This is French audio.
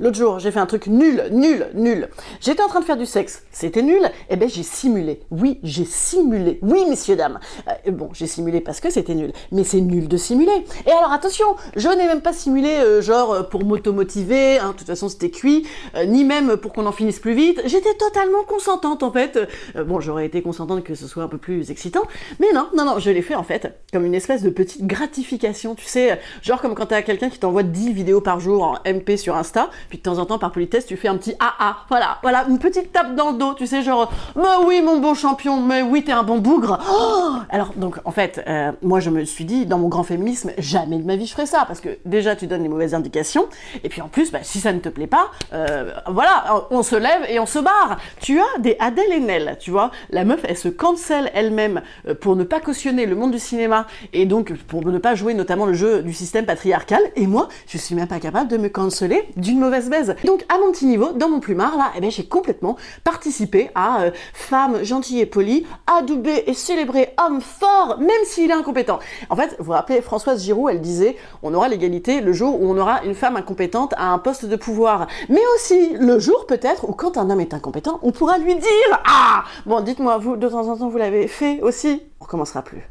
L'autre jour, j'ai fait un truc nul, nul, nul. J'étais en train de faire du sexe. C'était nul. Eh ben, j'ai simulé. Oui, j'ai simulé. Oui, messieurs, dames. Euh, bon, j'ai simulé parce que c'était nul. Mais c'est nul de simuler. Et alors, attention, je n'ai même pas simulé, euh, genre, euh, pour m'automotiver. Hein, de toute façon, c'était cuit. ni même pour qu'on en finisse plus vite. J'étais totalement consentante, en fait. bon, j'aurais été consentante que ce soit un peu plus excitant. Mais non, non, non, je l'ai fait, en fait, comme une espèce de petite gratification. Tu sais, genre comme quand t'as quelqu'un qui t'envoie 10 vidéos par jour en MP sur Insta puis de temps en temps, par politesse, tu fais un petit AA. Voilà, voilà, une petite tape dans le dos, tu sais, genre, mais oui, mon bon champion, mais oui, t'es un bon bougre. Oh Alors, donc, en fait, euh, moi, je me suis dit, dans mon grand féminisme, jamais de ma vie je ferai ça, parce que déjà, tu donnes les mauvaises indications, et puis en plus, bah, si ça ne te plaît pas, euh, voilà, on se lève et on se barre. Tu as des Adèle Haenel, tu vois, la meuf, elle se cancelle elle-même euh, pour ne pas cautionner le monde du cinéma, et donc pour ne pas jouer notamment le jeu du système patriarcal, et moi, je suis même pas capable de me canceller d'une mauvaise Donc à mon petit niveau, dans mon plumard, là, eh ben, j'ai complètement participé à euh, femme gentille et polie, adoubée et célébrée homme fort, même s'il est incompétent. En fait, vous vous rappelez, Françoise Giroud, elle disait, on aura l'égalité le jour où on aura une femme incompétente à un poste de pouvoir. Mais aussi le jour peut-être où quand un homme est incompétent, on pourra lui dire, ah Bon, dites-moi, vous, de temps en temps, vous l'avez fait aussi? On recommencera plus.